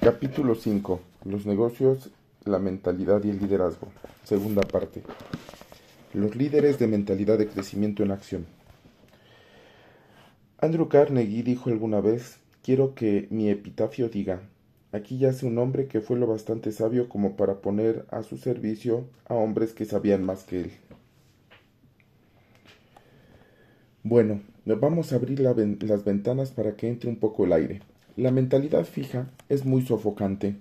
Capítulo 5. Los negocios, la mentalidad y el liderazgo. Segunda parte. Los líderes de mentalidad de crecimiento en acción. Andrew Carnegie dijo alguna vez, quiero que mi epitafio diga, aquí yace un hombre que fue lo bastante sabio como para poner a su servicio a hombres que sabían más que él. Bueno, vamos a abrir las ventanas para que entre un poco el aire. La mentalidad fija es muy sofocante.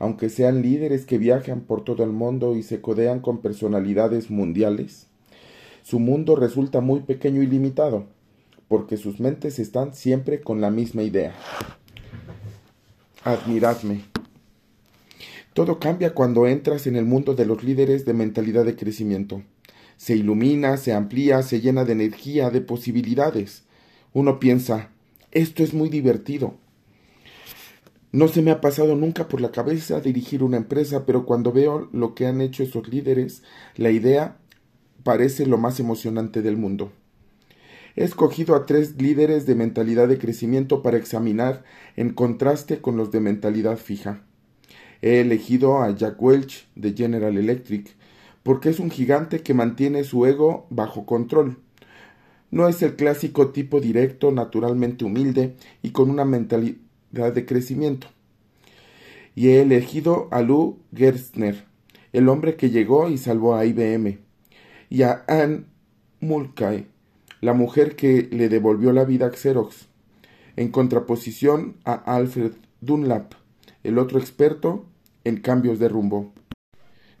Aunque sean líderes que viajan por todo el mundo y se codean con personalidades mundiales, su mundo resulta muy pequeño y limitado, porque sus mentes están siempre con la misma idea. Admiradme. Todo cambia cuando entras en el mundo de los líderes de mentalidad de crecimiento. Se ilumina, se amplía, se llena de energía, de posibilidades. Uno piensa, esto es muy divertido, no se me ha pasado nunca por la cabeza dirigir una empresa, pero cuando veo lo que han hecho esos líderes, la idea parece lo más emocionante del mundo. He escogido a tres líderes de mentalidad de crecimiento para examinar en contraste con los de mentalidad fija. He elegido a Jack Welch de General Electric porque es un gigante que mantiene su ego bajo control. No es el clásico tipo directo, naturalmente humilde y con una mentalidad de crecimiento. Y he elegido a Lou Gerstner, el hombre que llegó y salvó a IBM, y a Anne Mulcahy, la mujer que le devolvió la vida a Xerox, en contraposición a Alfred Dunlap, el otro experto en cambios de rumbo.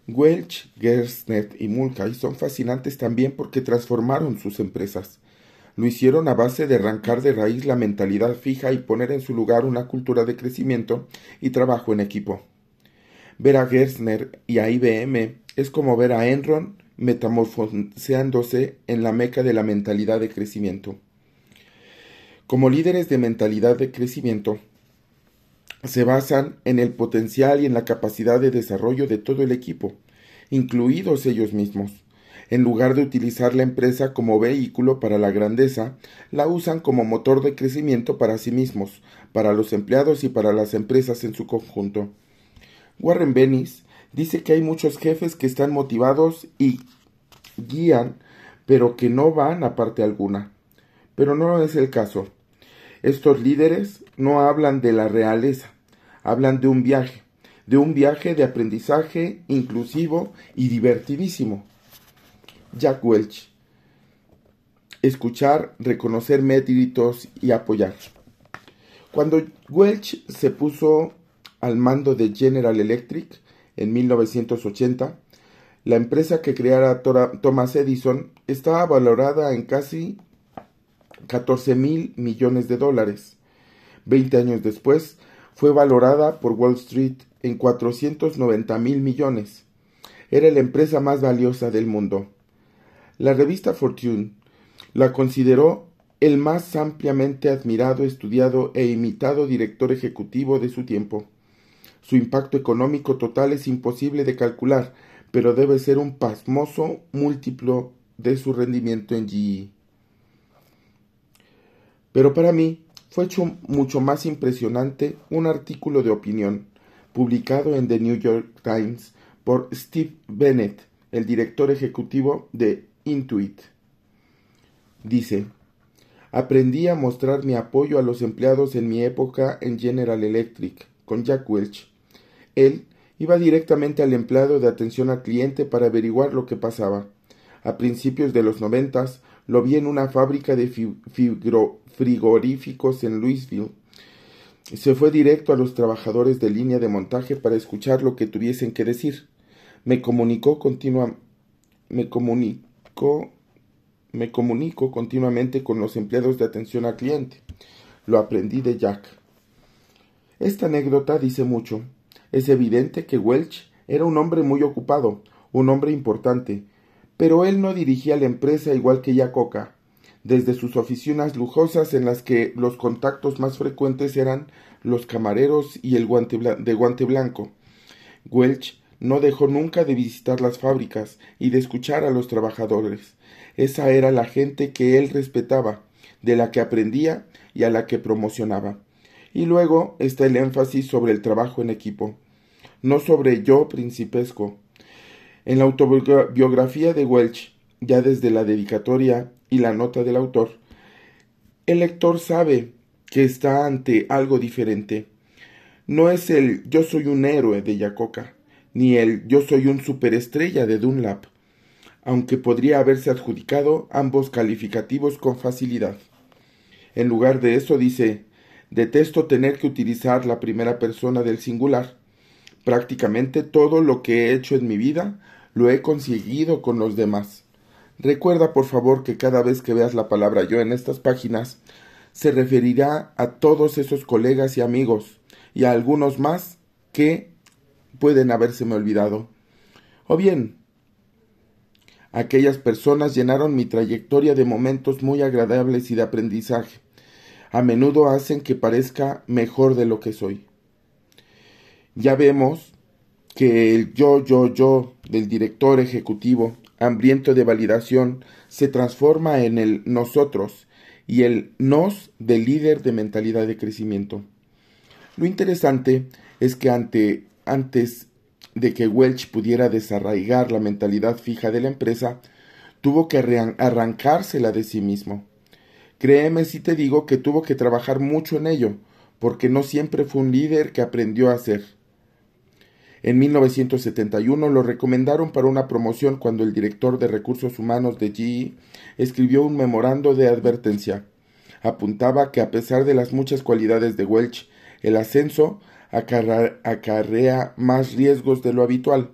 Welch, Gerstner y Mulcahy son fascinantes también porque transformaron sus empresas. Lo hicieron a base de arrancar de raíz la mentalidad fija y poner en su lugar una cultura de crecimiento y trabajo en equipo. Ver a Gerstner y a IBM es como ver a Enron metamorfoseándose en la meca de la mentalidad de crecimiento. Como líderes de mentalidad de crecimiento, se basan en el potencial y en la capacidad de desarrollo de todo el equipo, incluidos ellos mismos. En lugar de utilizar la empresa como vehículo para la grandeza, la usan como motor de crecimiento para sí mismos, para los empleados y para las empresas en su conjunto. Warren Bennis dice que hay muchos jefes que están motivados y guían, pero que no van a parte alguna. Pero no es el caso. Estos líderes no hablan de la realeza, hablan de un viaje, de un viaje de aprendizaje inclusivo y divertidísimo. Jack Welch. Escuchar, reconocer méritos y apoyar. Cuando Welch se puso al mando de General Electric en 1980, la empresa que creara Thomas Edison estaba valorada en casi 14 mil millones de dólares. Veinte años después, fue valorada por Wall Street en 490 mil millones. Era la empresa más valiosa del mundo. La revista Fortune la consideró el más ampliamente admirado, estudiado e imitado director ejecutivo de su tiempo. Su impacto económico total es imposible de calcular, pero debe ser un pasmoso múltiplo de su rendimiento en GE. Pero para mí fue hecho mucho más impresionante un artículo de opinión publicado en The New York Times por Steve Bennett, el director ejecutivo de Intuit. Dice, aprendí a mostrar mi apoyo a los empleados en mi época en General Electric, con Jack Welch. Él iba directamente al empleado de atención al cliente para averiguar lo que pasaba. A principios de los noventas lo vi en una fábrica de frigoríficos en Louisville. Se fue directo a los trabajadores de línea de montaje para escuchar lo que tuviesen que decir. Me comunicó continua me comunicó me comunico continuamente con los empleados de atención al cliente. Lo aprendí de Jack. Esta anécdota dice mucho. Es evidente que Welch era un hombre muy ocupado, un hombre importante, pero él no dirigía la empresa igual que Yacoca. Desde sus oficinas lujosas en las que los contactos más frecuentes eran los camareros y el guante de guante blanco. Welch no dejó nunca de visitar las fábricas y de escuchar a los trabajadores. Esa era la gente que él respetaba, de la que aprendía y a la que promocionaba. Y luego está el énfasis sobre el trabajo en equipo, no sobre yo principesco. En la autobiografía de Welch, ya desde la dedicatoria y la nota del autor, el lector sabe que está ante algo diferente. No es el yo soy un héroe de Yacoca, ni el yo soy un superestrella de Dunlap, aunque podría haberse adjudicado ambos calificativos con facilidad. En lugar de eso dice detesto tener que utilizar la primera persona del singular. Prácticamente todo lo que he hecho en mi vida lo he conseguido con los demás. Recuerda, por favor, que cada vez que veas la palabra yo en estas páginas, se referirá a todos esos colegas y amigos, y a algunos más que pueden habérseme olvidado. O bien, aquellas personas llenaron mi trayectoria de momentos muy agradables y de aprendizaje. A menudo hacen que parezca mejor de lo que soy. Ya vemos que el yo, yo, yo del director ejecutivo, hambriento de validación, se transforma en el nosotros y el nos del líder de mentalidad de crecimiento. Lo interesante es que ante, antes de que Welch pudiera desarraigar la mentalidad fija de la empresa, tuvo que arrancársela de sí mismo. Créeme si te digo que tuvo que trabajar mucho en ello, porque no siempre fue un líder que aprendió a ser. En 1971 lo recomendaron para una promoción cuando el director de recursos humanos de GE escribió un memorando de advertencia. Apuntaba que a pesar de las muchas cualidades de Welch, el ascenso acarrea más riesgos de lo habitual.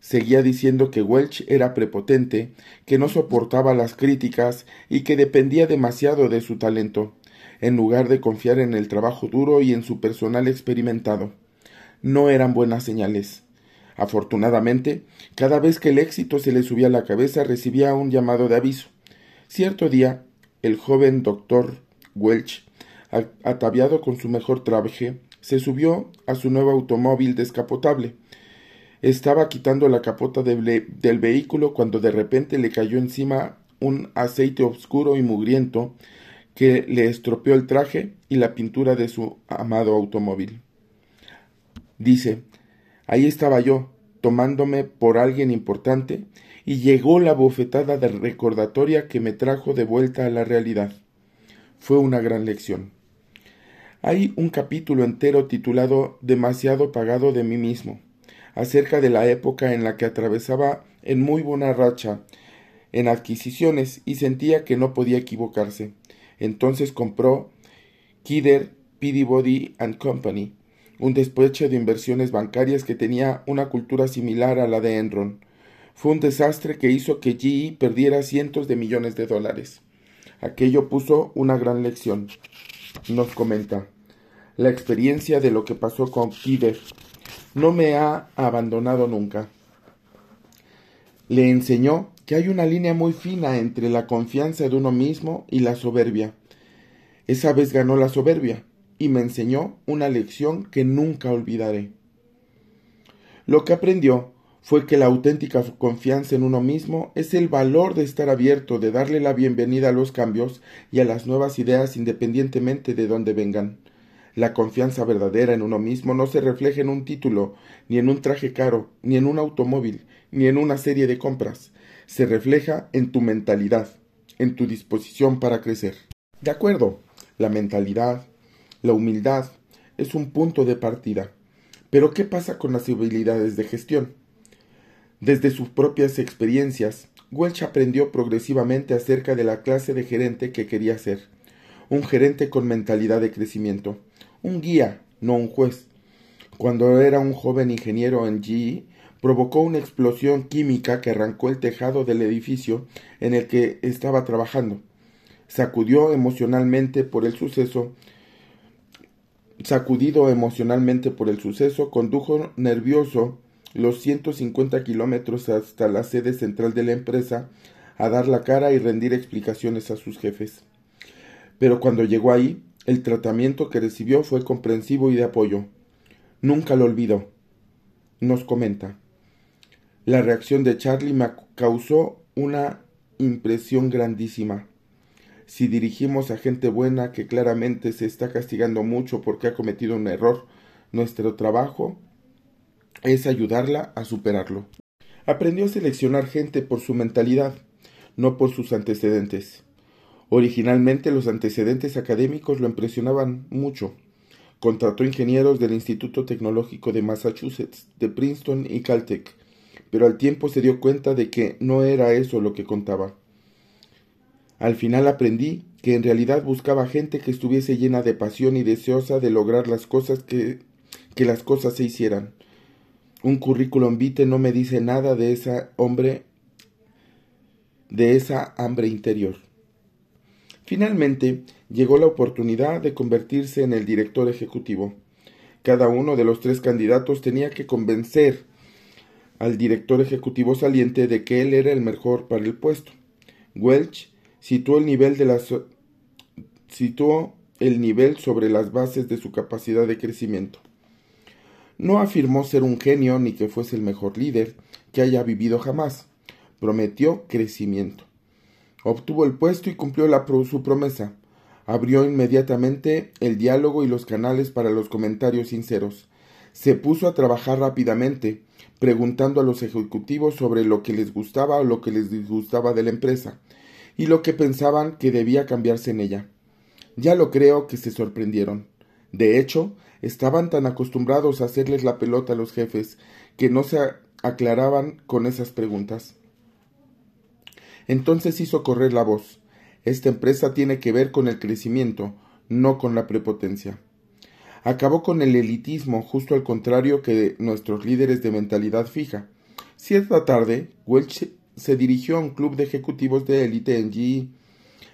Seguía diciendo que Welch era prepotente, que no soportaba las críticas y que dependía demasiado de su talento, en lugar de confiar en el trabajo duro y en su personal experimentado. No eran buenas señales. Afortunadamente, cada vez que el éxito se le subía a la cabeza recibía un llamado de aviso. Cierto día, el joven doctor Welch, ataviado con su mejor traje, se subió a su nuevo automóvil descapotable. Estaba quitando la capota del vehículo cuando de repente le cayó encima un aceite oscuro y mugriento que le estropeó el traje y la pintura de su amado automóvil. Dice, ahí estaba yo, tomándome por alguien importante, y llegó la bofetada de recordatoria que me trajo de vuelta a la realidad. Fue una gran lección. Hay un capítulo entero titulado Demasiado pagado de mí mismo, acerca de la época en la que atravesaba en muy buena racha en adquisiciones y sentía que no podía equivocarse. Entonces compró Kidder, Peabody and Company, un despecho de inversiones bancarias que tenía una cultura similar a la de Enron. Fue un desastre que hizo que GE perdiera cientos de millones de dólares. Aquello puso una gran lección nos comenta, la experiencia de lo que pasó con Kider no me ha abandonado nunca. Le enseñó que hay una línea muy fina entre la confianza de uno mismo y la soberbia. Esa vez ganó la soberbia y me enseñó una lección que nunca olvidaré. Lo que aprendió fue que la auténtica confianza en uno mismo es el valor de estar abierto, de darle la bienvenida a los cambios y a las nuevas ideas independientemente de dónde vengan. La confianza verdadera en uno mismo no se refleja en un título, ni en un traje caro, ni en un automóvil, ni en una serie de compras. Se refleja en tu mentalidad, en tu disposición para crecer. De acuerdo, la mentalidad, la humildad, es un punto de partida. Pero ¿qué pasa con las habilidades de gestión? Desde sus propias experiencias, Welch aprendió progresivamente acerca de la clase de gerente que quería ser. Un gerente con mentalidad de crecimiento. Un guía, no un juez. Cuando era un joven ingeniero en GE, provocó una explosión química que arrancó el tejado del edificio en el que estaba trabajando. Sacudió emocionalmente por el suceso. Sacudido emocionalmente por el suceso, condujo nervioso los 150 kilómetros hasta la sede central de la empresa a dar la cara y rendir explicaciones a sus jefes. Pero cuando llegó ahí, el tratamiento que recibió fue comprensivo y de apoyo. Nunca lo olvidó. Nos comenta. La reacción de Charlie me causó una impresión grandísima. si dirigimos a gente buena que claramente se está castigando mucho porque ha cometido un error, nuestro trabajo es ayudarla a superarlo. Aprendió a seleccionar gente por su mentalidad, no por sus antecedentes. Originalmente los antecedentes académicos lo impresionaban mucho. Contrató ingenieros del Instituto Tecnológico de Massachusetts, de Princeton y Caltech, pero al tiempo se dio cuenta de que no era eso lo que contaba. Al final aprendí que en realidad buscaba gente que estuviese llena de pasión y deseosa de lograr las cosas que, que las cosas se hicieran. Un currículum vitae no me dice nada de esa hombre de esa hambre interior. Finalmente llegó la oportunidad de convertirse en el director ejecutivo. Cada uno de los tres candidatos tenía que convencer al director ejecutivo saliente de que él era el mejor para el puesto. Welch situó el nivel situó el nivel sobre las bases de su capacidad de crecimiento. No afirmó ser un genio ni que fuese el mejor líder que haya vivido jamás. Prometió crecimiento. Obtuvo el puesto y cumplió su promesa. Abrió inmediatamente el diálogo y los canales para los comentarios sinceros. Se puso a trabajar rápidamente, preguntando a los ejecutivos sobre lo que les gustaba o lo que les disgustaba de la empresa y lo que pensaban que debía cambiarse en ella. Ya lo creo que se sorprendieron. De hecho, estaban tan acostumbrados a hacerles la pelota a los jefes que no se aclaraban con esas preguntas. Entonces hizo correr la voz. Esta empresa tiene que ver con el crecimiento, no con la prepotencia. Acabó con el elitismo, justo al contrario que nuestros líderes de mentalidad fija. Cierta tarde, Welch se dirigió a un club de ejecutivos de élite en GE,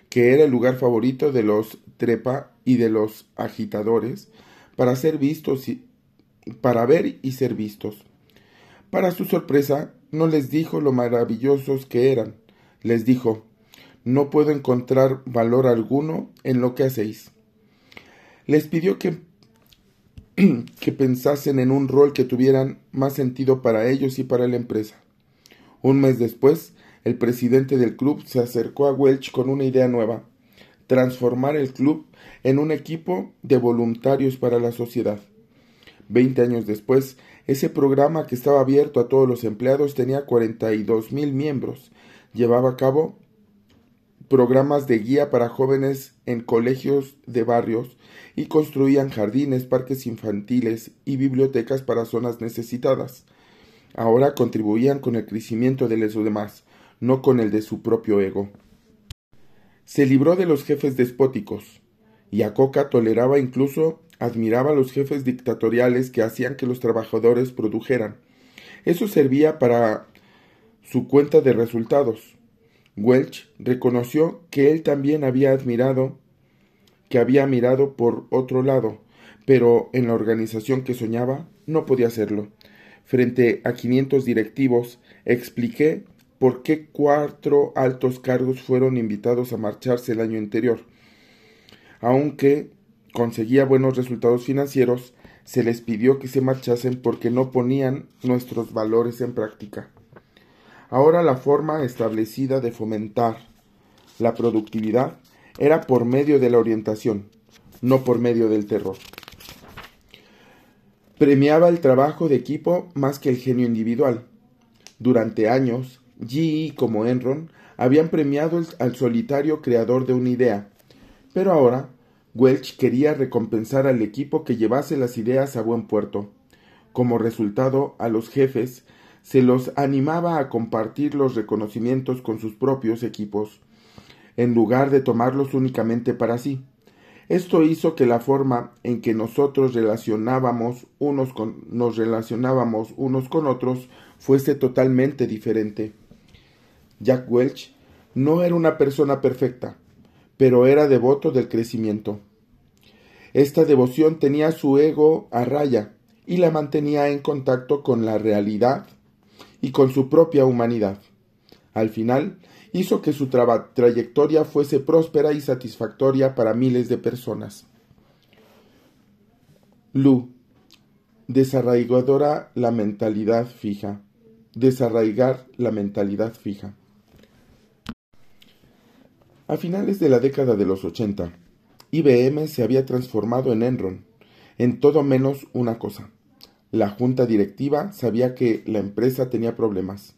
que era el lugar favorito de los trepa y de los agitadores, para ser vistos y para ver y ser vistos. Para su sorpresa, no les dijo lo maravillosos que eran. Les dijo, no puedo encontrar valor alguno en lo que hacéis. Les pidió que, que pensasen en un rol que tuvieran más sentido para ellos y para la empresa. Un mes después, el presidente del club se acercó a Welch con una idea nueva, transformar el club en un equipo de voluntarios para la sociedad. Veinte años después, ese programa que estaba abierto a todos los empleados tenía cuarenta y dos mil miembros. Llevaba a cabo programas de guía para jóvenes en colegios de barrios y construían jardines, parques infantiles y bibliotecas para zonas necesitadas ahora contribuían con el crecimiento de los demás, no con el de su propio ego. Se libró de los jefes despóticos, y Acoca toleraba incluso admiraba a los jefes dictatoriales que hacían que los trabajadores produjeran. Eso servía para su cuenta de resultados. Welch reconoció que él también había admirado, que había mirado por otro lado, pero en la organización que soñaba no podía hacerlo frente a 500 directivos, expliqué por qué cuatro altos cargos fueron invitados a marcharse el año anterior. Aunque conseguía buenos resultados financieros, se les pidió que se marchasen porque no ponían nuestros valores en práctica. Ahora la forma establecida de fomentar la productividad era por medio de la orientación, no por medio del terror premiaba el trabajo de equipo más que el genio individual. Durante años, GE como Enron habían premiado al solitario creador de una idea, pero ahora Welch quería recompensar al equipo que llevase las ideas a buen puerto. Como resultado, a los jefes se los animaba a compartir los reconocimientos con sus propios equipos, en lugar de tomarlos únicamente para sí. Esto hizo que la forma en que nosotros relacionábamos unos con, nos relacionábamos unos con otros fuese totalmente diferente. Jack Welch no era una persona perfecta, pero era devoto del crecimiento. Esta devoción tenía su ego a raya y la mantenía en contacto con la realidad y con su propia humanidad. Al final, hizo que su trayectoria fuese próspera y satisfactoria para miles de personas. Lu. Desarraigadora la mentalidad fija. Desarraigar la mentalidad fija. A finales de la década de los 80, IBM se había transformado en Enron, en todo menos una cosa. La junta directiva sabía que la empresa tenía problemas.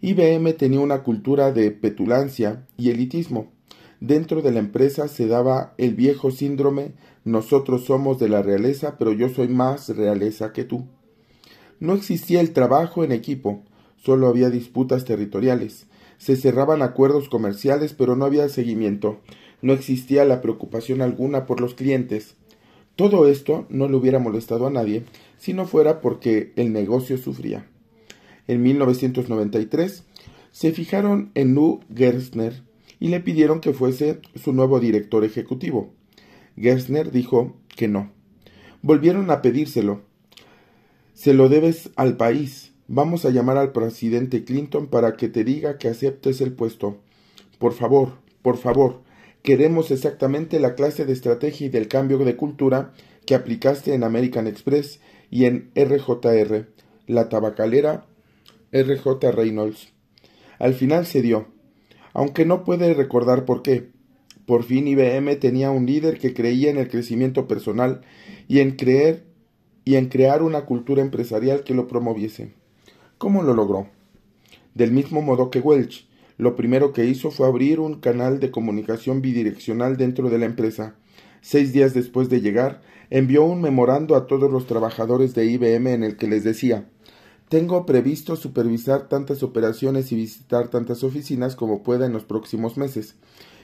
IBM tenía una cultura de petulancia y elitismo. Dentro de la empresa se daba el viejo síndrome nosotros somos de la realeza, pero yo soy más realeza que tú. No existía el trabajo en equipo, solo había disputas territoriales. Se cerraban acuerdos comerciales, pero no había seguimiento. No existía la preocupación alguna por los clientes. Todo esto no le hubiera molestado a nadie si no fuera porque el negocio sufría. En 1993 se fijaron en Lou Gerstner y le pidieron que fuese su nuevo director ejecutivo. Gerstner dijo que no. Volvieron a pedírselo. Se lo debes al país. Vamos a llamar al presidente Clinton para que te diga que aceptes el puesto. Por favor, por favor, queremos exactamente la clase de estrategia y del cambio de cultura que aplicaste en American Express y en RJR, la tabacalera RJ Reynolds. Al final se dio, aunque no puede recordar por qué. Por fin IBM tenía un líder que creía en el crecimiento personal y en creer y en crear una cultura empresarial que lo promoviese. ¿Cómo lo logró? Del mismo modo que Welch, lo primero que hizo fue abrir un canal de comunicación bidireccional dentro de la empresa. Seis días después de llegar, envió un memorando a todos los trabajadores de IBM en el que les decía Tengo previsto supervisar tantas operaciones y visitar tantas oficinas como pueda en los próximos meses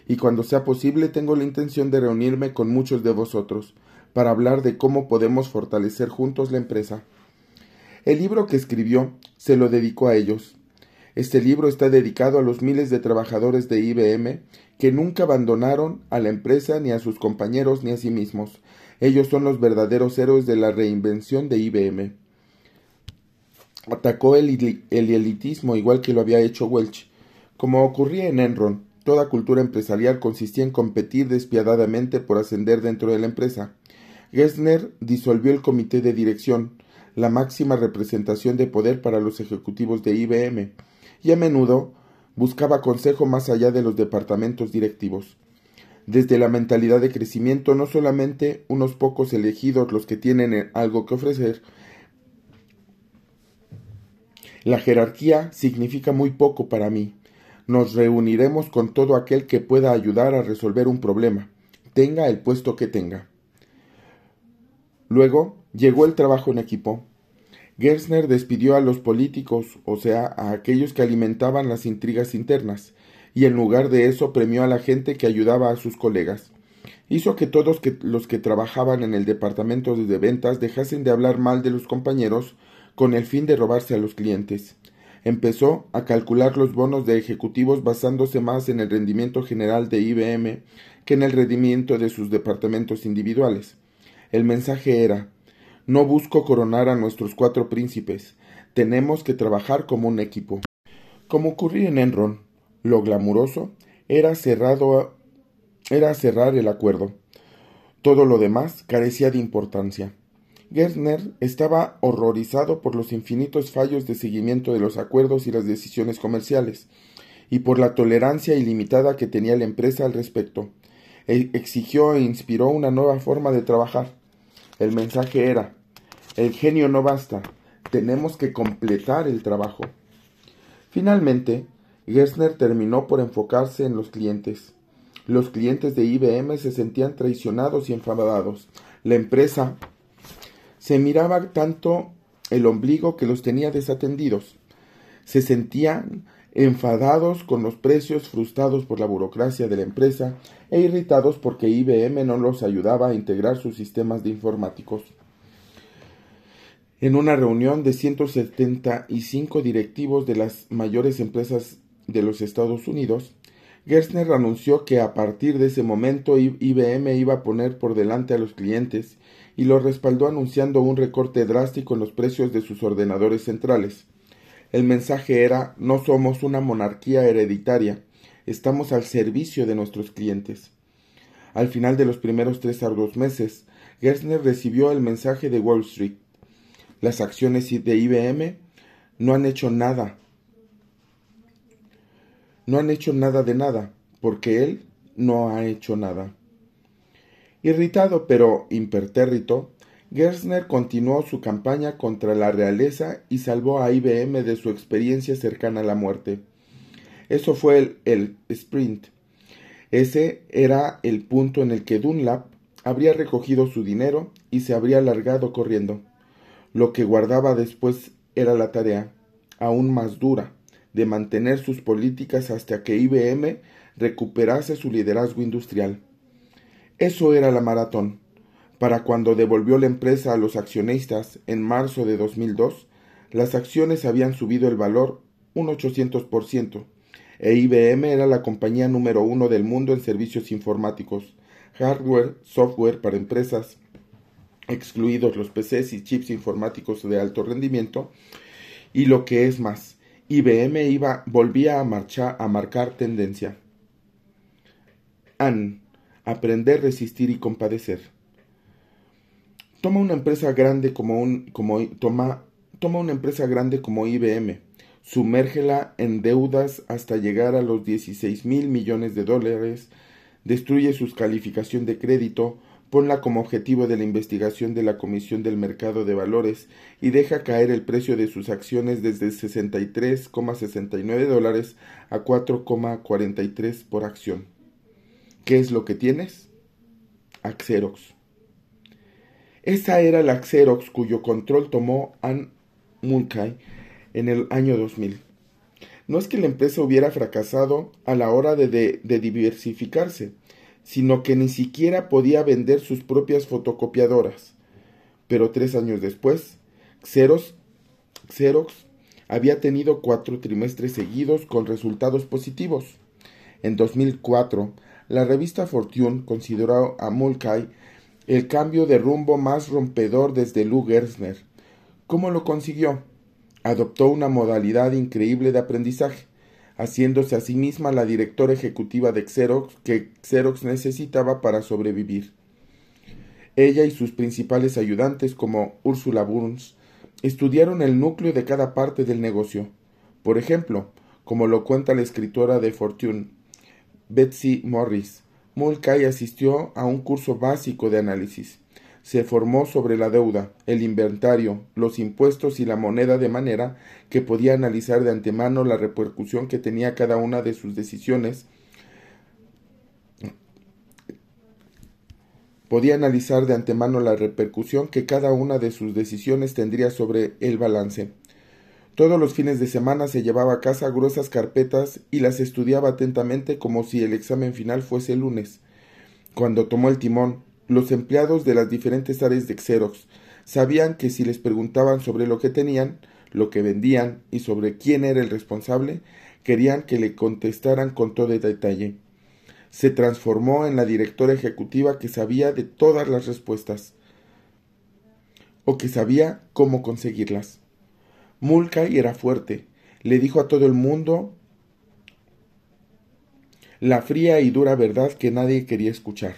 y cuando sea posible tengo la intención de reunirme con muchos de vosotros para hablar de cómo podemos fortalecer juntos la empresa. El libro que escribió se lo dedicó a ellos. Este libro está dedicado a los miles de trabajadores de IBM que nunca abandonaron a la empresa ni a sus compañeros ni a sí mismos. Ellos son los verdaderos héroes de la reinvención de IBM. Atacó el, el elitismo igual que lo había hecho Welch, como ocurría en Enron, Toda cultura empresarial consistía en competir despiadadamente por ascender dentro de la empresa. Gessner disolvió el comité de dirección, la máxima representación de poder para los ejecutivos de IBM, y a menudo buscaba consejo más allá de los departamentos directivos. Desde la mentalidad de crecimiento, no solamente unos pocos elegidos los que tienen algo que ofrecer, la jerarquía significa muy poco para mí nos reuniremos con todo aquel que pueda ayudar a resolver un problema, tenga el puesto que tenga. Luego llegó el trabajo en equipo. Gerstner despidió a los políticos, o sea, a aquellos que alimentaban las intrigas internas, y en lugar de eso premió a la gente que ayudaba a sus colegas. Hizo que todos los que trabajaban en el departamento de ventas dejasen de hablar mal de los compañeros con el fin de robarse a los clientes empezó a calcular los bonos de ejecutivos basándose más en el rendimiento general de IBM que en el rendimiento de sus departamentos individuales. El mensaje era No busco coronar a nuestros cuatro príncipes, tenemos que trabajar como un equipo. Como ocurría en Enron, lo glamuroso era cerrado era cerrar el acuerdo. Todo lo demás carecía de importancia. Gertner estaba horrorizado por los infinitos fallos de seguimiento de los acuerdos y las decisiones comerciales, y por la tolerancia ilimitada que tenía la empresa al respecto. Exigió e inspiró una nueva forma de trabajar. El mensaje era el genio no basta, tenemos que completar el trabajo. Finalmente, Gerstner terminó por enfocarse en los clientes. Los clientes de IBM se sentían traicionados y enfadados. La empresa se miraba tanto el ombligo que los tenía desatendidos. Se sentían enfadados con los precios, frustrados por la burocracia de la empresa e irritados porque IBM no los ayudaba a integrar sus sistemas de informáticos. En una reunión de 175 directivos de las mayores empresas de los Estados Unidos, Gerstner anunció que a partir de ese momento IBM iba a poner por delante a los clientes y lo respaldó anunciando un recorte drástico en los precios de sus ordenadores centrales. El mensaje era no somos una monarquía hereditaria, estamos al servicio de nuestros clientes. Al final de los primeros tres arduos meses, Gerstner recibió el mensaje de Wall Street. Las acciones de IBM no han hecho nada. No han hecho nada de nada, porque él no ha hecho nada. Irritado pero impertérrito, Gerstner continuó su campaña contra la realeza y salvó a IBM de su experiencia cercana a la muerte. Eso fue el, el sprint. Ese era el punto en el que Dunlap habría recogido su dinero y se habría largado corriendo. Lo que guardaba después era la tarea, aún más dura, de mantener sus políticas hasta que IBM recuperase su liderazgo industrial. Eso era la maratón. Para cuando devolvió la empresa a los accionistas en marzo de 2002, las acciones habían subido el valor un 800%, e IBM era la compañía número uno del mundo en servicios informáticos, hardware, software para empresas, excluidos los PCs y chips informáticos de alto rendimiento, y lo que es más, IBM iba, volvía a, marchar, a marcar tendencia. AN. Aprender, resistir y compadecer. Toma una empresa grande como un como toma toma una empresa grande como IBM, sumérgela en deudas hasta llegar a los 16 mil millones de dólares, destruye su calificación de crédito, ponla como objetivo de la investigación de la Comisión del Mercado de Valores y deja caer el precio de sus acciones desde 63,69 dólares a 4,43 por acción. ¿Qué es lo que tienes? Axerox. Esa era la Xerox cuyo control tomó Ann Mulcahy en el año 2000. No es que la empresa hubiera fracasado a la hora de, diversificarse, sino que ni siquiera podía vender sus propias fotocopiadoras. Pero tres años después, Xerox, Xerox había tenido cuatro trimestres seguidos con resultados positivos. En 2004, la revista Fortune consideró a Mulcahy el cambio de rumbo más rompedor desde Lou Gerstner. ¿Cómo lo consiguió? Adoptó una modalidad increíble de aprendizaje haciéndose a sí misma la directora ejecutiva de Xerox que Xerox necesitaba para sobrevivir. Ella y sus principales ayudantes, como Ursula Burns, estudiaron el núcleo de cada parte del negocio. Por ejemplo, como lo cuenta la escritora de Fortune, Betsy Morris, Mulcahy asistió a un curso básico de análisis se formó sobre la deuda, el inventario, los impuestos y la moneda de manera que podía analizar de antemano la repercusión que tenía cada una de sus decisiones podía analizar de antemano la repercusión que cada una de sus decisiones tendría sobre el balance. Todos los fines de semana se llevaba a casa gruesas carpetas y las estudiaba atentamente como si el examen final fuese el lunes. Cuando tomó el timón, los empleados de las diferentes áreas de Xerox sabían que si les preguntaban sobre lo que tenían, lo que vendían y sobre quién era el responsable, querían que le contestaran con todo detalle. Se transformó en la directora ejecutiva que sabía de todas las respuestas o que sabía cómo conseguirlas. Mulcahy era fuerte, le dijo a todo el mundo la fría y dura verdad que nadie quería escuchar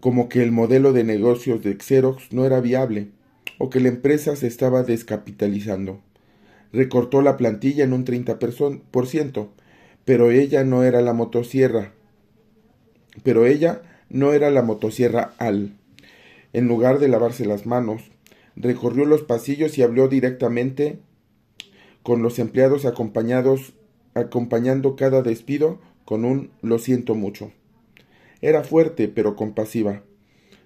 como que el modelo de negocios de Xerox no era viable o que la empresa se estaba descapitalizando. Recortó la plantilla en un 30%, pero ella no era la motosierra. Pero ella no era la motosierra Al. En lugar de lavarse las manos, recorrió los pasillos y habló directamente con los empleados acompañados acompañando cada despido con un lo siento mucho. Era fuerte, pero compasiva.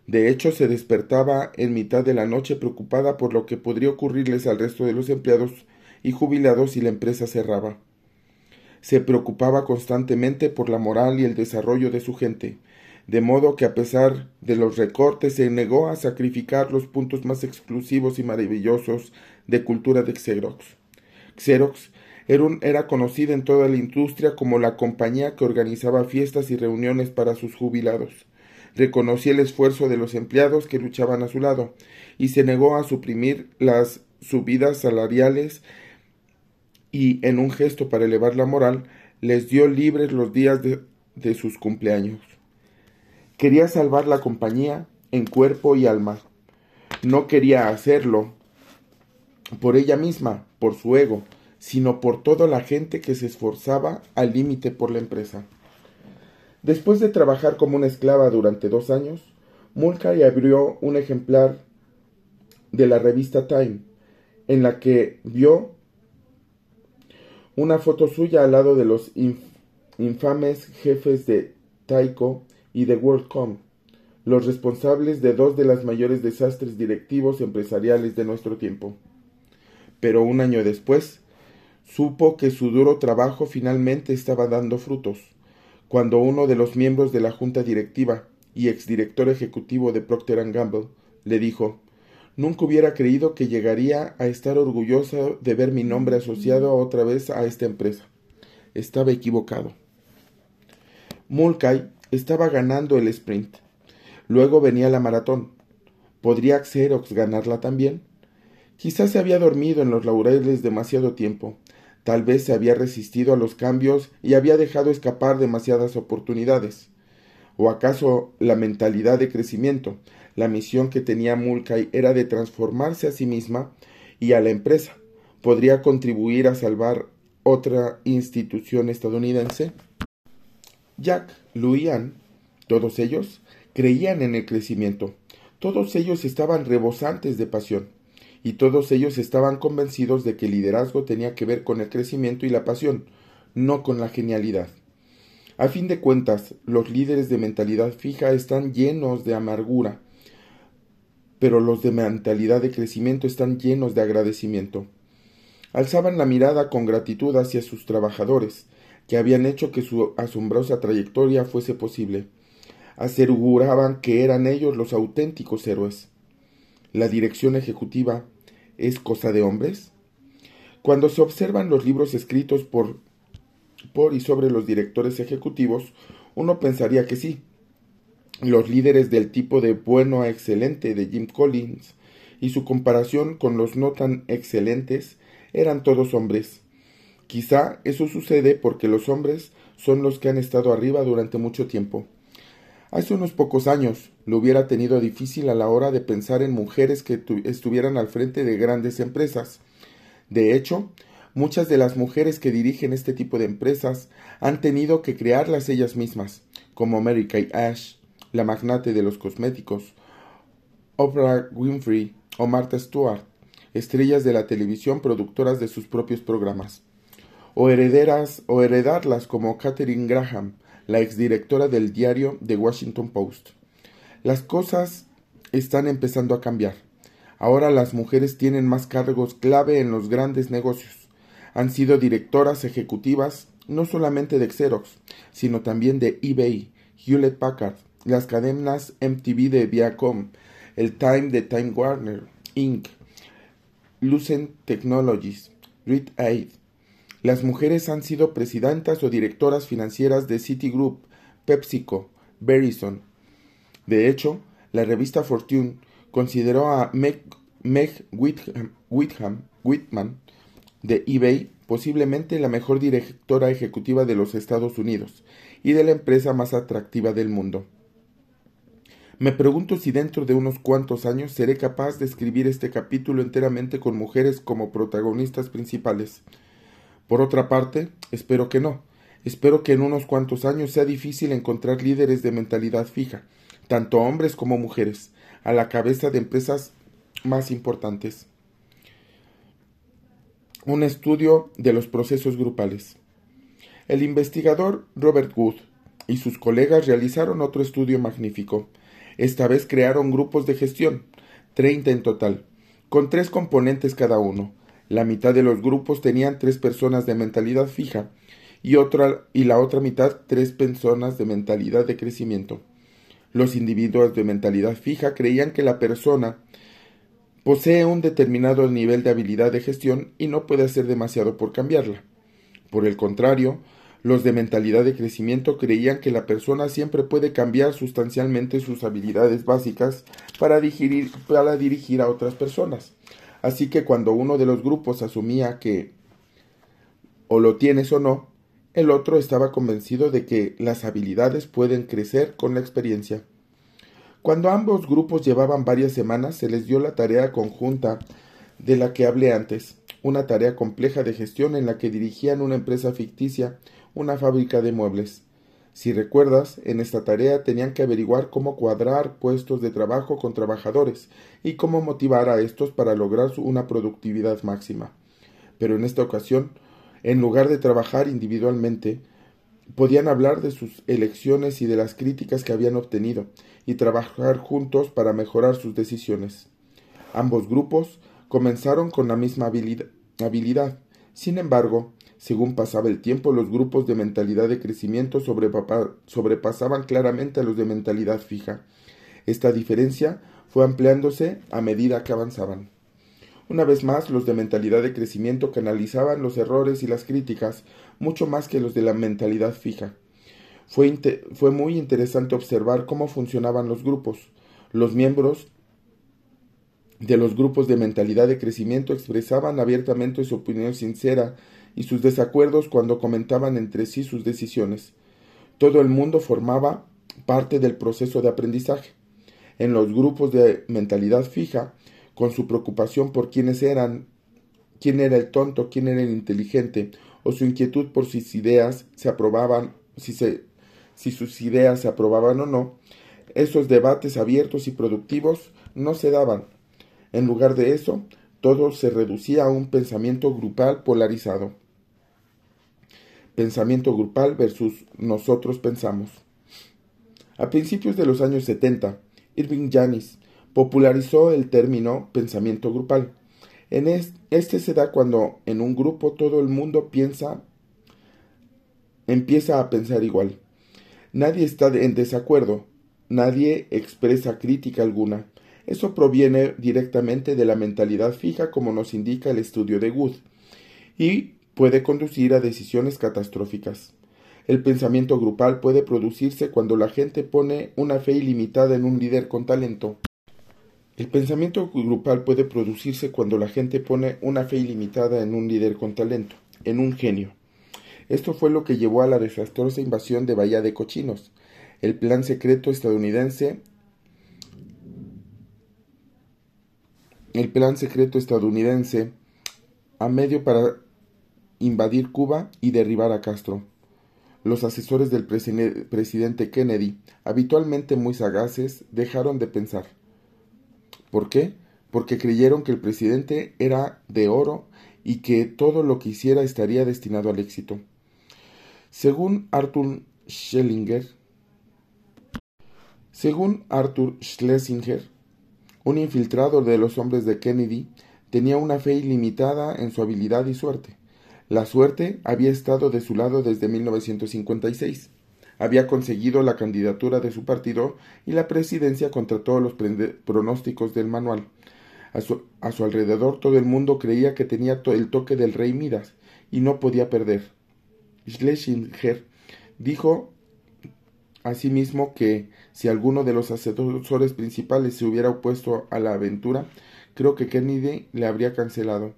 De hecho, se despertaba en mitad de la noche preocupada por lo que podría ocurrirles al resto de los empleados y jubilados si la empresa cerraba. Se preocupaba constantemente por la moral y el desarrollo de su gente, de modo que a pesar de los recortes se negó a sacrificar los puntos más exclusivos y maravillosos de cultura de Xerox. Xerox era, conocida en toda la industria como la compañía que organizaba fiestas y reuniones para sus jubilados. Reconocía el esfuerzo de los empleados que luchaban a su lado y se negó a suprimir las subidas salariales y, en un gesto para elevar la moral, les dio libres los días de sus cumpleaños. Quería salvar la compañía en cuerpo y alma. No quería hacerlo por ella misma, por su ego, sino por toda la gente que se esforzaba al límite por la empresa. Después de trabajar como una esclava durante dos años, Mulcahy abrió un ejemplar de la revista Time, en la que vio una foto suya al lado de los infames jefes de Taiko y de WorldCom, los responsables de dos de los mayores desastres directivos empresariales de nuestro tiempo. Pero un año después, supo que su duro trabajo finalmente estaba dando frutos, cuando uno de los miembros de la junta directiva y exdirector ejecutivo de Procter Gamble le dijo Nunca hubiera creído que llegaría a estar orgulloso de ver mi nombre asociado otra vez a esta empresa. Estaba equivocado. Mulcahy estaba ganando el sprint. Luego venía la maratón. ¿Podría Xerox ganarla también? Quizás se había dormido en los laureles demasiado tiempo. Tal vez se había resistido a los cambios y había dejado escapar demasiadas oportunidades. ¿O acaso la mentalidad de crecimiento, la misión que tenía Mulcahy era de transformarse a sí misma y a la empresa? ¿Podría contribuir a salvar otra institución estadounidense? Jack, Luian, todos ellos, creían en el crecimiento. Todos ellos estaban rebosantes de pasión. Y todos ellos estaban convencidos de que el liderazgo tenía que ver con el crecimiento y la pasión, no con la genialidad. A fin de cuentas, los líderes de mentalidad fija están llenos de amargura, pero los de mentalidad de crecimiento están llenos de agradecimiento. Alzaban la mirada con gratitud hacia sus trabajadores, que habían hecho que su asombrosa trayectoria fuese posible. Aseguraban que eran ellos los auténticos héroes. La dirección ejecutiva es cosa de hombres. Cuando se observan los libros escritos por y sobre los directores ejecutivos, uno pensaría que sí. Los líderes del tipo de bueno a excelente de Jim Collins y su comparación con los no tan excelentes eran todos hombres. Quizá eso sucede porque los hombres son los que han estado arriba durante mucho tiempo. Hace unos pocos años lo hubiera tenido difícil a la hora de pensar en mujeres que estuvieran al frente de grandes empresas. De hecho, Muchas de las mujeres que dirigen este tipo de empresas han tenido que crearlas ellas mismas, como Mary Kay Ash, la magnate de los cosméticos, Oprah Winfrey o Martha Stewart, estrellas de la televisión productoras de sus propios programas, o herederas o heredarlas como Katherine Graham, la exdirectora del diario The Washington Post. Las cosas están empezando a cambiar. Ahora las mujeres tienen más cargos clave en los grandes negocios han sido directoras ejecutivas no solamente de Xerox, sino también de eBay, Hewlett Packard, las cadenas MTV de Viacom, el Time de Time Warner, Inc., Lucent Technologies, Reed Aid. Las mujeres han sido presidentas o directoras financieras de Citigroup, PepsiCo, Verizon. De hecho, la revista Fortune consideró a Meg, Whitman de eBay, posiblemente la mejor directora ejecutiva de los Estados Unidos y de la empresa más atractiva del mundo. Me pregunto si dentro de unos cuantos años seré capaz de escribir este capítulo enteramente con mujeres como protagonistas principales. Por otra parte, espero que no. Espero que en unos cuantos años sea difícil encontrar líderes de mentalidad fija, tanto hombres como mujeres, a la cabeza de empresas más importantes un estudio de los procesos grupales. El investigador Robert Wood y sus colegas realizaron otro estudio magnífico. Esta vez crearon grupos de gestión, 30 en total, con tres componentes cada uno. La mitad de los grupos tenían tres personas de mentalidad fija y, otra, y la otra mitad tres personas de mentalidad de crecimiento. Los individuos de mentalidad fija creían que la persona Posee un determinado nivel de habilidad de gestión y no puede hacer demasiado por cambiarla. Por el contrario, los de mentalidad de crecimiento creían que la persona siempre puede cambiar sustancialmente sus habilidades básicas para para dirigir a otras personas. Así que cuando uno de los grupos asumía que o lo tienes o no, el otro estaba convencido de que las habilidades pueden crecer con la experiencia. Cuando ambos grupos llevaban varias semanas, se les dio la tarea conjunta de la que hablé antes, una tarea compleja de gestión en la que dirigían una empresa ficticia, una fábrica de muebles. Si recuerdas, en esta tarea tenían que averiguar cómo cuadrar puestos de trabajo con trabajadores y cómo motivar a estos para lograr una productividad máxima. Pero en esta ocasión, en lugar de trabajar individualmente, podían hablar de sus elecciones y de las críticas que habían obtenido, y trabajar juntos para mejorar sus decisiones. Ambos grupos comenzaron con la misma habilidad. Sin embargo, según pasaba el tiempo, los grupos de mentalidad de crecimiento sobrepasaban claramente a los de mentalidad fija. Esta diferencia fue ampliándose a medida que avanzaban. Una vez más, los de mentalidad de crecimiento canalizaban los errores y las críticas mucho más que los de la mentalidad fija. Fue, fue muy interesante observar cómo funcionaban los grupos. Los miembros de los grupos de mentalidad de crecimiento expresaban abiertamente su opinión sincera y sus desacuerdos cuando comentaban entre sí sus decisiones. Todo el mundo formaba parte del proceso de aprendizaje. En los grupos de mentalidad fija, con su preocupación por quiénes eran, quién era el tonto, quién era el inteligente, o su inquietud por sus ideas se aprobaban, si, se, si sus ideas se aprobaban o no, esos debates abiertos y productivos no se daban. En lugar de eso, todo se reducía a un pensamiento grupal polarizado. Pensamiento grupal versus nosotros pensamos. A principios de los años 70, Irving Janis popularizó el término pensamiento grupal. En este se da cuando en un grupo todo el mundo piensa, empieza a pensar igual. Nadie está en desacuerdo, nadie expresa crítica alguna. Eso proviene directamente de la mentalidad fija como nos indica el estudio de Wood y puede conducir a decisiones catastróficas. El pensamiento grupal puede producirse cuando la gente pone una fe ilimitada en un líder con talento. El pensamiento grupal puede producirse cuando la gente pone una fe ilimitada en un líder con talento, en un genio. Esto fue lo que llevó a la desastrosa invasión de Bahía de Cochinos. El plan secreto estadounidense el plan secreto estadounidense a medio para invadir Cuba y derribar a Castro. Los asesores del presidente Kennedy, habitualmente muy sagaces, dejaron de pensar. ¿Por qué? Porque creyeron que el presidente era de oro y que todo lo que hiciera estaría destinado al éxito. Según Arthur según Arthur Schlesinger, un infiltrado de los hombres de Kennedy tenía una fe ilimitada en su habilidad y suerte. La suerte había estado de su lado desde 1956 había conseguido la candidatura de su partido y la presidencia contra todos los pronósticos del manual. A su, alrededor todo el mundo creía que tenía el toque del rey Midas y no podía perder. Schlesinger dijo asimismo que si alguno de los asesores principales se hubiera opuesto a la aventura, creo que Kennedy le habría cancelado.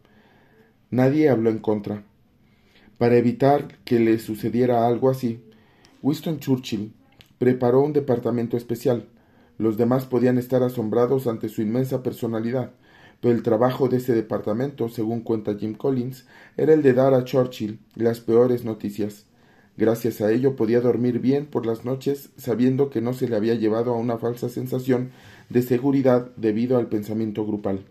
Nadie habló en contra. Para evitar que le sucediera algo así, Winston Churchill preparó un departamento especial. Los demás podían estar asombrados ante su inmensa personalidad, pero el trabajo de ese departamento, según cuenta Jim Collins, era el de dar a Churchill las peores noticias. Gracias a ello podía dormir bien por las noches sabiendo que no se le había llevado a una falsa sensación de seguridad debido al pensamiento grupal.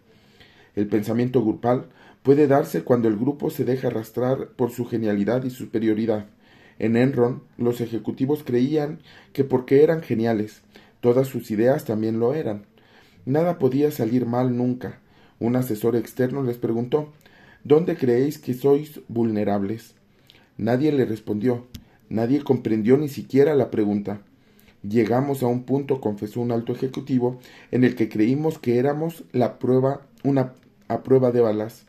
El pensamiento grupal puede darse cuando el grupo se deja arrastrar por su genialidad y superioridad, en Enron, los ejecutivos creían que porque eran geniales, todas sus ideas también lo eran. Nada podía salir mal nunca. Un asesor externo les preguntó ¿Dónde creéis que sois vulnerables? Nadie le respondió. Nadie comprendió ni siquiera la pregunta. Llegamos a un punto, confesó un alto ejecutivo, en el que creímos que éramos la prueba, una a prueba de balas.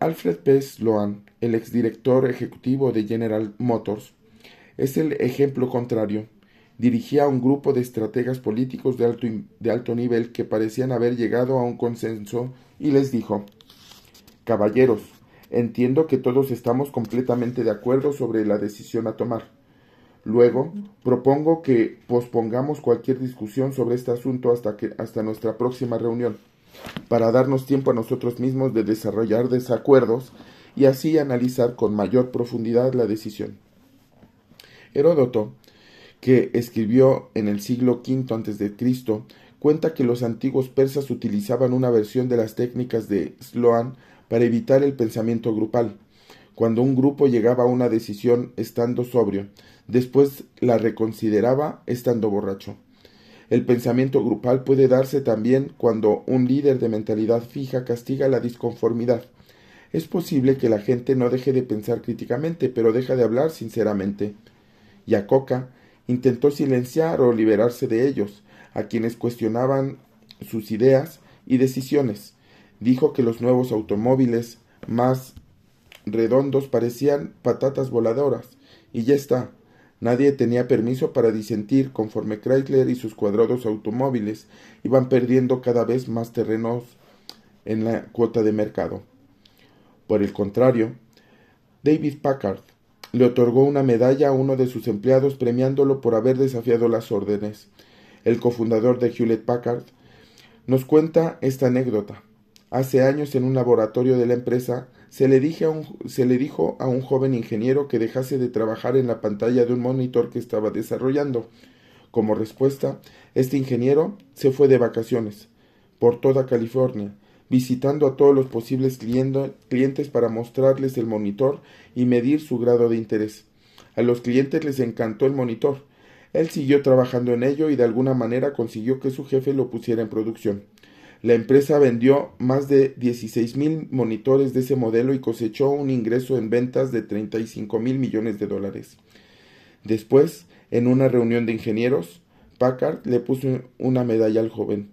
Alfred P. Sloan, el exdirector ejecutivo de General Motors, es el ejemplo contrario. Dirigía a un grupo de estrategas políticos de alto, de alto nivel que parecían haber llegado a un consenso y les dijo Caballeros, entiendo que todos estamos completamente de acuerdo sobre la decisión a tomar. Luego, propongo que pospongamos cualquier discusión sobre este asunto hasta, que, hasta nuestra próxima reunión para darnos tiempo a nosotros mismos de desarrollar desacuerdos y así analizar con mayor profundidad la decisión. Heródoto, que escribió en el siglo V a.C., cuenta que los antiguos persas utilizaban una versión de las técnicas de Sloan para evitar el pensamiento grupal. Cuando un grupo llegaba a una decisión estando sobrio, después la reconsideraba estando borracho. El pensamiento grupal puede darse también cuando un líder de mentalidad fija castiga la disconformidad. Es posible que la gente no deje de pensar críticamente, pero deja de hablar sinceramente. Yacoca intentó silenciar o liberarse de ellos, a quienes cuestionaban sus ideas y decisiones. Dijo que los nuevos automóviles más redondos parecían patatas voladoras. Y ya está. Nadie tenía permiso para disentir conforme Chrysler y sus cuadrados automóviles iban perdiendo cada vez más terrenos en la cuota de mercado. Por el contrario, David Packard le otorgó una medalla a uno de sus empleados premiándolo por haber desafiado las órdenes. El cofundador de Hewlett Packard nos cuenta esta anécdota. Hace años en un laboratorio de la empresa se le, dijo a un joven ingeniero que dejase de trabajar en la pantalla de un monitor que estaba desarrollando. Como respuesta, este ingeniero se fue de vacaciones por toda California, visitando a todos los posibles clientes para mostrarles el monitor y medir su grado de interés. A los clientes les encantó el monitor. Él siguió trabajando en ello y de alguna manera consiguió que su jefe lo pusiera en producción. La empresa vendió más de 16 mil monitores de ese modelo y cosechó un ingreso en ventas de 35 mil millones de dólares. Después, en una reunión de ingenieros, Packard le puso una medalla al joven,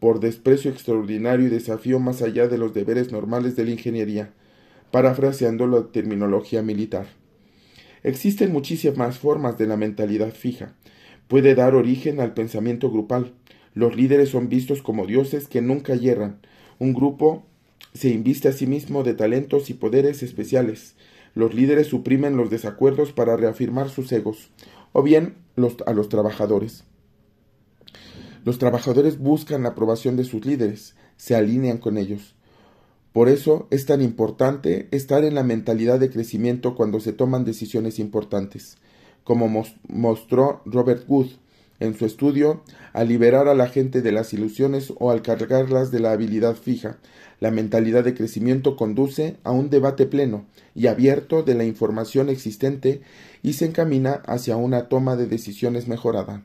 por desprecio extraordinario y desafío más allá de los deberes normales de la ingeniería, parafraseando la terminología militar. Existen muchísimas formas de la mentalidad fija. Puede dar origen al pensamiento grupal, los líderes son vistos como dioses que nunca hierran. Un grupo se inviste a sí mismo de talentos y poderes especiales. Los líderes suprimen los desacuerdos para reafirmar sus egos, o bien a los trabajadores. Los trabajadores buscan la aprobación de sus líderes, se alinean con ellos. Por eso es tan importante estar en la mentalidad de crecimiento cuando se toman decisiones importantes, como mostró Robert Wood en su estudio al liberar a la gente de las ilusiones o al cargarlas de la habilidad fija. La mentalidad de crecimiento conduce a un debate pleno y abierto de la información existente y se encamina hacia una toma de decisiones mejorada.